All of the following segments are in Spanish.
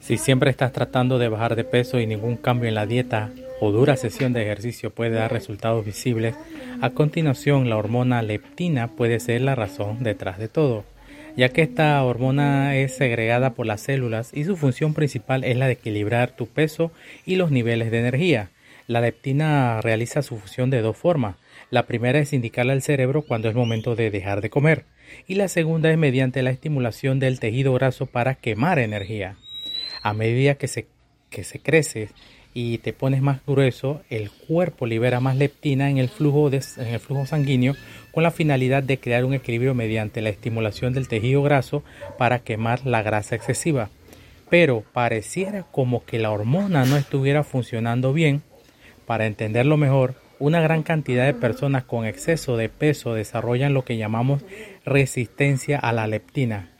Si siempre estás tratando de bajar de peso y ningún cambio en la dieta o dura sesión de ejercicio puede dar resultados visibles, a continuación la hormona leptina puede ser la razón detrás de todo, ya que esta hormona es segregada por las células y su función principal es la de equilibrar tu peso y los niveles de energía. La leptina realiza su función de dos formas. La primera es indicarle al cerebro cuando es momento de dejar de comer y la segunda es mediante la estimulación del tejido graso para quemar energía. A medida que se, que se crece y te pones más grueso, el cuerpo libera más leptina en el, flujo en el flujo sanguíneo con la finalidad de crear un equilibrio mediante la estimulación del tejido graso para quemar la grasa excesiva. Pero pareciera como que la hormona no estuviera funcionando bien para entenderlo mejor, una gran cantidad de personas con exceso de peso desarrollan lo que llamamos resistencia a la leptina.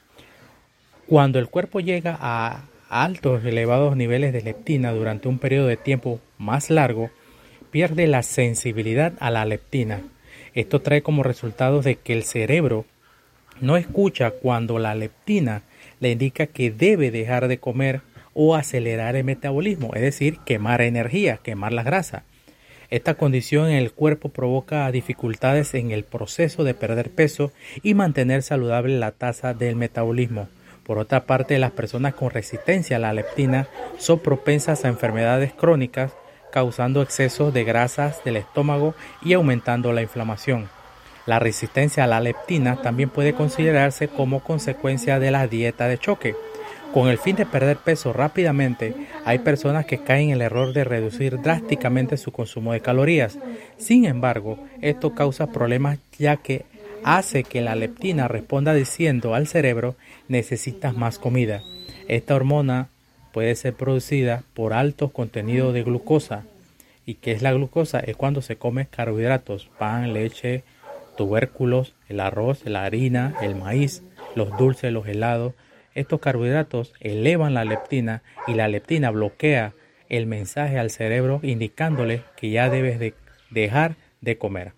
Cuando el cuerpo llega a altos elevados niveles de leptina durante un periodo de tiempo más largo, pierde la sensibilidad a la leptina. Esto trae como resultado de que el cerebro no escucha cuando la leptina le indica que debe dejar de comer o acelerar el metabolismo, es decir, quemar energía, quemar la grasa. Esta condición en el cuerpo provoca dificultades en el proceso de perder peso y mantener saludable la tasa del metabolismo. Por otra parte, las personas con resistencia a la leptina son propensas a enfermedades crónicas, causando exceso de grasas del estómago y aumentando la inflamación. La resistencia a la leptina también puede considerarse como consecuencia de la dieta de choque con el fin de perder peso rápidamente, hay personas que caen en el error de reducir drásticamente su consumo de calorías. Sin embargo, esto causa problemas ya que hace que la leptina responda diciendo al cerebro necesitas más comida. Esta hormona puede ser producida por altos contenidos de glucosa. ¿Y qué es la glucosa? Es cuando se come carbohidratos, pan, leche, tubérculos, el arroz, la harina, el maíz, los dulces, los helados, estos carbohidratos elevan la leptina y la leptina bloquea el mensaje al cerebro indicándole que ya debes de dejar de comer.